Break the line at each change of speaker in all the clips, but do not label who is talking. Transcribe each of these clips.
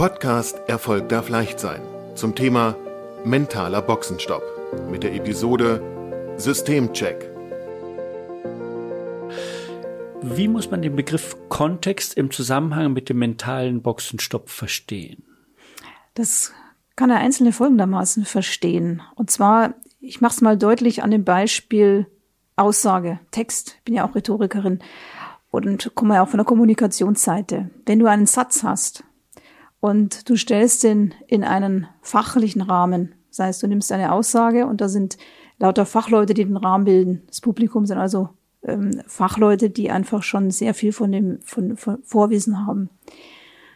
Podcast Erfolg darf leicht sein zum Thema mentaler Boxenstopp mit der Episode Systemcheck.
Wie muss man den Begriff Kontext im Zusammenhang mit dem mentalen Boxenstopp verstehen?
Das kann der Einzelne folgendermaßen verstehen. Und zwar, ich mache es mal deutlich an dem Beispiel Aussage, Text. Ich bin ja auch Rhetorikerin und komme ja auch von der Kommunikationsseite. Wenn du einen Satz hast und du stellst den in einen fachlichen Rahmen. Das heißt, du nimmst eine Aussage und da sind lauter Fachleute, die den Rahmen bilden. Das Publikum sind also ähm, Fachleute, die einfach schon sehr viel von dem von, von Vorwissen haben.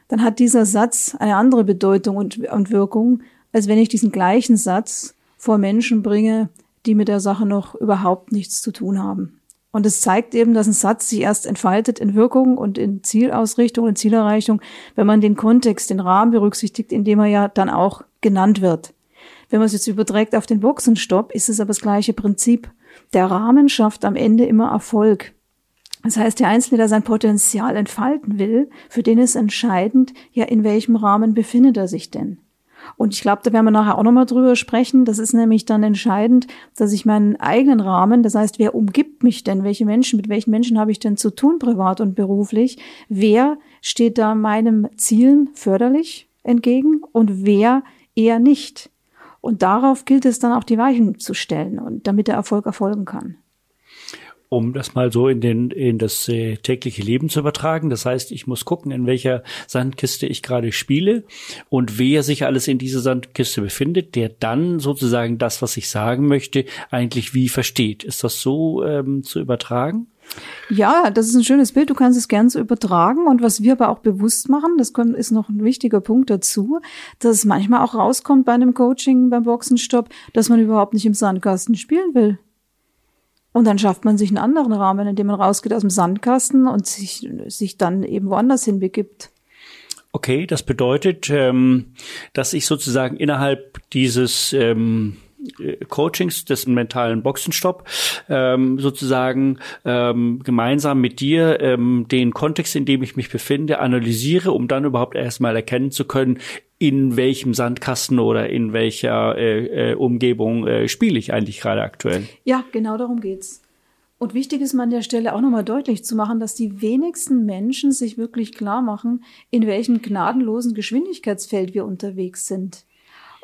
Dann hat dieser Satz eine andere Bedeutung und, und Wirkung, als wenn ich diesen gleichen Satz vor Menschen bringe, die mit der Sache noch überhaupt nichts zu tun haben. Und es zeigt eben, dass ein Satz sich erst entfaltet in Wirkung und in Zielausrichtung und Zielerreichung, wenn man den Kontext, den Rahmen berücksichtigt, in dem er ja dann auch genannt wird. Wenn man es jetzt überträgt auf den Boxenstopp, ist es aber das gleiche Prinzip. Der Rahmen schafft am Ende immer Erfolg. Das heißt, der Einzelne, der sein Potenzial entfalten will, für den ist entscheidend, ja, in welchem Rahmen befindet er sich denn? Und ich glaube, da werden wir nachher auch nochmal drüber sprechen. Das ist nämlich dann entscheidend, dass ich meinen eigenen Rahmen, das heißt, wer umgibt mich denn? Welche Menschen, mit welchen Menschen habe ich denn zu tun, privat und beruflich? Wer steht da meinem Zielen förderlich entgegen und wer eher nicht? Und darauf gilt es dann auch die Weichen zu stellen und damit der Erfolg erfolgen kann
um das mal so in den in das äh, tägliche Leben zu übertragen. Das heißt, ich muss gucken, in welcher Sandkiste ich gerade spiele und wer sich alles in dieser Sandkiste befindet, der dann sozusagen das, was ich sagen möchte, eigentlich wie versteht. Ist das so ähm, zu übertragen?
Ja, das ist ein schönes Bild. Du kannst es gern so übertragen. Und was wir aber auch bewusst machen, das ist noch ein wichtiger Punkt dazu, dass es manchmal auch rauskommt bei einem Coaching, beim Boxenstopp, dass man überhaupt nicht im Sandkasten spielen will. Und dann schafft man sich einen anderen Rahmen, indem man rausgeht aus dem Sandkasten und sich, sich dann eben woanders hinbegibt.
Okay, das bedeutet, ähm, dass ich sozusagen innerhalb dieses ähm, Coachings des mentalen Boxenstopp ähm, sozusagen ähm, gemeinsam mit dir ähm, den Kontext, in dem ich mich befinde, analysiere, um dann überhaupt erstmal erkennen zu können, in welchem Sandkasten oder in welcher äh, äh, Umgebung äh, spiele ich eigentlich gerade aktuell.
Ja, genau darum geht's. Und wichtig ist mir an der Stelle auch nochmal deutlich zu machen, dass die wenigsten Menschen sich wirklich klar machen, in welchem gnadenlosen Geschwindigkeitsfeld wir unterwegs sind.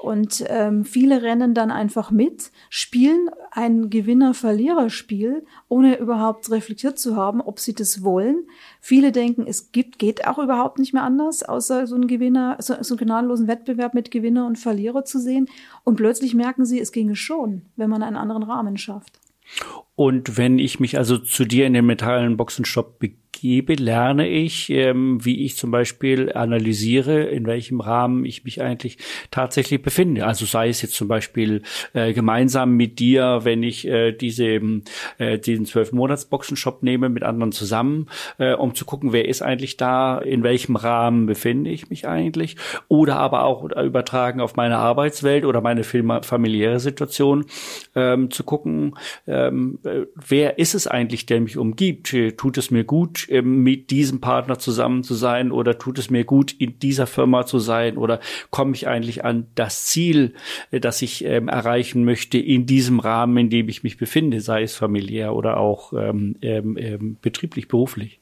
Und ähm, viele rennen dann einfach mit, spielen ein Gewinner-Verlierer-Spiel, ohne überhaupt reflektiert zu haben, ob sie das wollen. Viele denken, es gibt, geht auch überhaupt nicht mehr anders, außer so einen Gewinner, so, so einen gnadenlosen Wettbewerb mit Gewinner und Verlierer zu sehen. Und plötzlich merken sie, es ginge schon, wenn man einen anderen Rahmen schafft.
Und wenn ich mich also zu dir in den metallenen Boxenstopp begebe, lerne ich, ähm, wie ich zum Beispiel analysiere, in welchem Rahmen ich mich eigentlich tatsächlich befinde. Also sei es jetzt zum Beispiel äh, gemeinsam mit dir, wenn ich äh, diese, äh, diesen zwölf Monats Boxenshop nehme mit anderen zusammen, äh, um zu gucken, wer ist eigentlich da, in welchem Rahmen befinde ich mich eigentlich, oder aber auch übertragen auf meine Arbeitswelt oder meine familiäre Situation, ähm, zu gucken, ähm, äh, wer ist es eigentlich, der mich umgibt? Tut es mir gut, ähm, mit diesem Partner zusammen zu sein oder tut es mir gut, in dieser Firma zu sein oder komme ich eigentlich an das Ziel, äh, das ich ähm, erreichen möchte in diesem Rahmen, in dem ich mich befinde, sei es familiär oder auch ähm, ähm, ähm betrieblich, beruflich?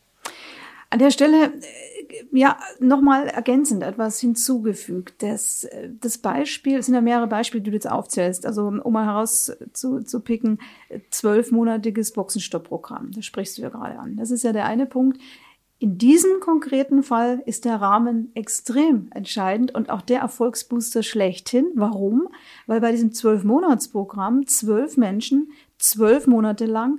An der Stelle äh, ja, nochmal ergänzend etwas hinzugefügt. Das, das Beispiel, es sind ja mehrere Beispiele, die du jetzt aufzählst. Also, um mal herauszupicken, zwölfmonatiges Boxenstoppprogramm. Das sprichst du ja gerade an. Das ist ja der eine Punkt. In diesem konkreten Fall ist der Rahmen extrem entscheidend und auch der Erfolgsbooster schlechthin. Warum? Weil bei diesem Zwölf-Monats-Programm zwölf Menschen zwölf Monate lang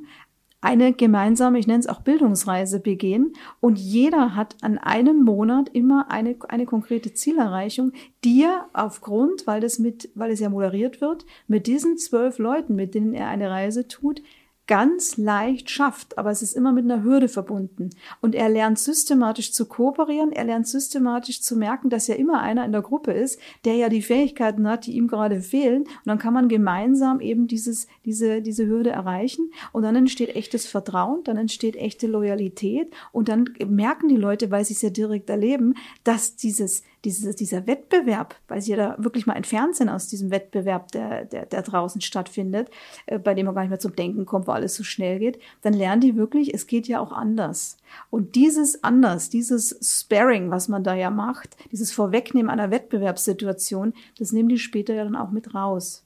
eine gemeinsame, ich nenne es auch Bildungsreise begehen. Und jeder hat an einem Monat immer eine, eine konkrete Zielerreichung, die er aufgrund, weil das mit, weil es ja moderiert wird, mit diesen zwölf Leuten, mit denen er eine Reise tut, ganz leicht schafft, aber es ist immer mit einer Hürde verbunden. Und er lernt systematisch zu kooperieren, er lernt systematisch zu merken, dass ja immer einer in der Gruppe ist, der ja die Fähigkeiten hat, die ihm gerade fehlen. Und dann kann man gemeinsam eben dieses, diese, diese Hürde erreichen. Und dann entsteht echtes Vertrauen, dann entsteht echte Loyalität. Und dann merken die Leute, weil sie es ja direkt erleben, dass dieses, diese, dieser Wettbewerb, weil sie ja da wirklich mal entfernt sind aus diesem Wettbewerb, der, der, der draußen stattfindet, äh, bei dem man gar nicht mehr zum Denken kommt, wo alles so schnell geht, dann lernen die wirklich, es geht ja auch anders. Und dieses anders, dieses Sparing, was man da ja macht, dieses Vorwegnehmen einer Wettbewerbssituation, das nehmen die später ja dann auch mit raus.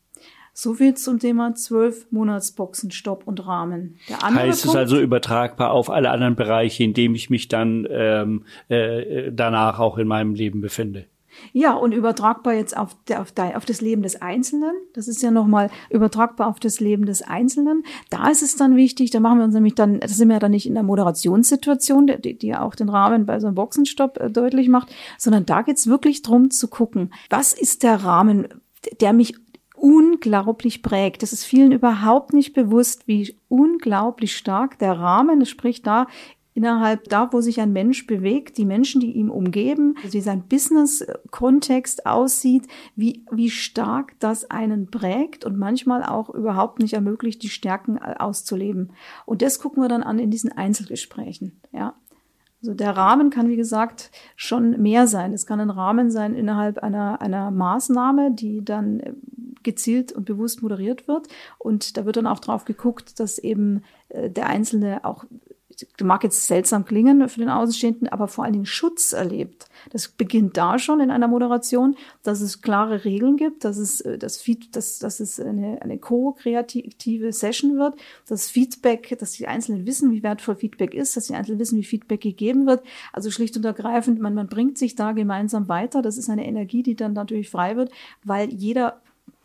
So viel zum Thema zwölf Monatsboxen, Stopp und Rahmen.
Der andere heißt Punkt, es also übertragbar auf alle anderen Bereiche, in denen ich mich dann ähm, äh, danach auch in meinem Leben befinde?
Ja, und übertragbar jetzt auf, der, auf, der, auf das Leben des Einzelnen. Das ist ja nochmal übertragbar auf das Leben des Einzelnen. Da ist es dann wichtig, da machen wir uns nämlich dann, das sind wir ja dann nicht in der Moderationssituation, die, die ja auch den Rahmen bei so einem Boxenstopp äh, deutlich macht, sondern da geht's wirklich drum zu gucken, was ist der Rahmen, der mich unglaublich prägt. Das ist vielen überhaupt nicht bewusst, wie unglaublich stark der Rahmen, sprich da innerhalb da, wo sich ein Mensch bewegt, die Menschen, die ihm umgeben, wie sein Business-Kontext aussieht, wie, wie stark das einen prägt und manchmal auch überhaupt nicht ermöglicht, die Stärken auszuleben. Und das gucken wir dann an in diesen Einzelgesprächen, ja. Also der Rahmen kann, wie gesagt, schon mehr sein. Es kann ein Rahmen sein innerhalb einer, einer Maßnahme, die dann gezielt und bewusst moderiert wird. Und da wird dann auch drauf geguckt, dass eben äh, der Einzelne auch mag jetzt seltsam klingen für den Außenstehenden, aber vor allen Dingen Schutz erlebt. Das beginnt da schon in einer Moderation, dass es klare Regeln gibt, dass es, äh, das Feed, dass, dass es eine, eine co-kreative Session wird, dass Feedback, dass die Einzelnen wissen, wie wertvoll Feedback ist, dass die Einzelnen wissen, wie Feedback gegeben wird. Also schlicht und ergreifend, man, man bringt sich da gemeinsam weiter. Das ist eine Energie, die dann natürlich frei wird, weil jeder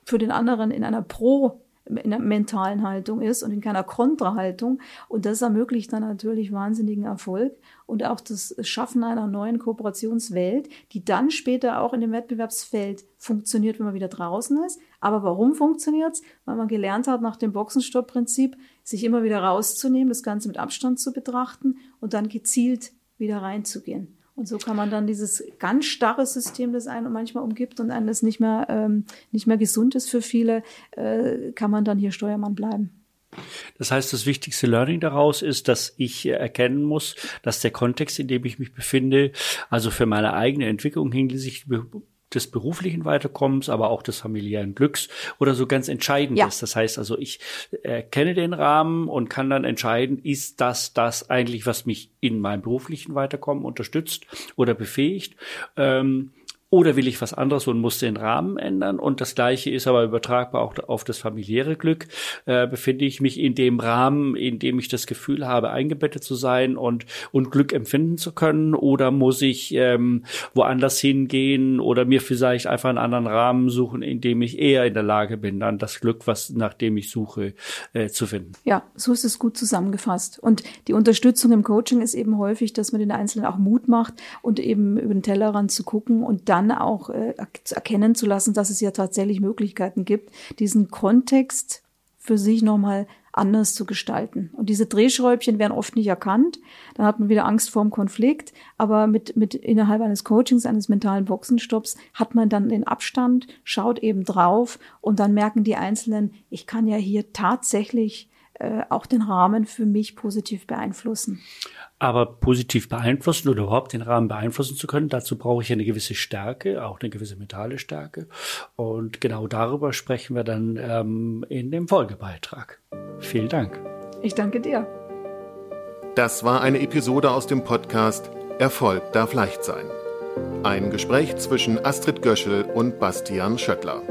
für den anderen in einer Pro in einer mentalen Haltung ist und in keiner Kontrahaltung. Und das ermöglicht dann natürlich wahnsinnigen Erfolg und auch das Schaffen einer neuen Kooperationswelt, die dann später auch in dem Wettbewerbsfeld funktioniert, wenn man wieder draußen ist. Aber warum funktioniert's? Weil man gelernt hat, nach dem Boxenstopp-Prinzip, sich immer wieder rauszunehmen, das Ganze mit Abstand zu betrachten und dann gezielt wieder reinzugehen. Und so kann man dann dieses ganz starre System, das einen manchmal umgibt und eines nicht mehr, ähm, nicht mehr gesund ist für viele, äh, kann man dann hier Steuermann bleiben.
Das heißt, das wichtigste Learning daraus ist, dass ich erkennen muss, dass der Kontext, in dem ich mich befinde, also für meine eigene Entwicklung hinsichtlich des beruflichen Weiterkommens, aber auch des familiären Glücks oder so ganz entscheidend ja. ist. Das heißt also, ich erkenne den Rahmen und kann dann entscheiden, ist das das eigentlich, was mich in meinem beruflichen Weiterkommen unterstützt oder befähigt? Ähm, oder will ich was anderes und muss den Rahmen ändern? Und das Gleiche ist aber übertragbar auch auf das familiäre Glück. Äh, befinde ich mich in dem Rahmen, in dem ich das Gefühl habe, eingebettet zu sein und, und Glück empfinden zu können? Oder muss ich ähm, woanders hingehen oder mir vielleicht einfach einen anderen Rahmen suchen, in dem ich eher in der Lage bin, dann das Glück, was nach dem ich suche, äh, zu finden?
Ja, so ist es gut zusammengefasst. Und die Unterstützung im Coaching ist eben häufig, dass man den Einzelnen auch Mut macht und eben über den Tellerrand zu gucken und dann dann auch äh, erkennen zu lassen, dass es ja tatsächlich Möglichkeiten gibt, diesen Kontext für sich nochmal anders zu gestalten. Und diese Drehschräubchen werden oft nicht erkannt. Dann hat man wieder Angst vor dem Konflikt. Aber mit, mit innerhalb eines Coachings, eines mentalen Boxenstopps hat man dann den Abstand, schaut eben drauf und dann merken die Einzelnen, ich kann ja hier tatsächlich äh, auch den Rahmen für mich positiv beeinflussen.
Aber positiv beeinflussen oder überhaupt den Rahmen beeinflussen zu können, dazu brauche ich eine gewisse Stärke, auch eine gewisse mentale Stärke. Und genau darüber sprechen wir dann ähm, in dem Folgebeitrag. Vielen Dank.
Ich danke dir.
Das war eine Episode aus dem Podcast Erfolg darf leicht sein. Ein Gespräch zwischen Astrid Göschel und Bastian Schöttler.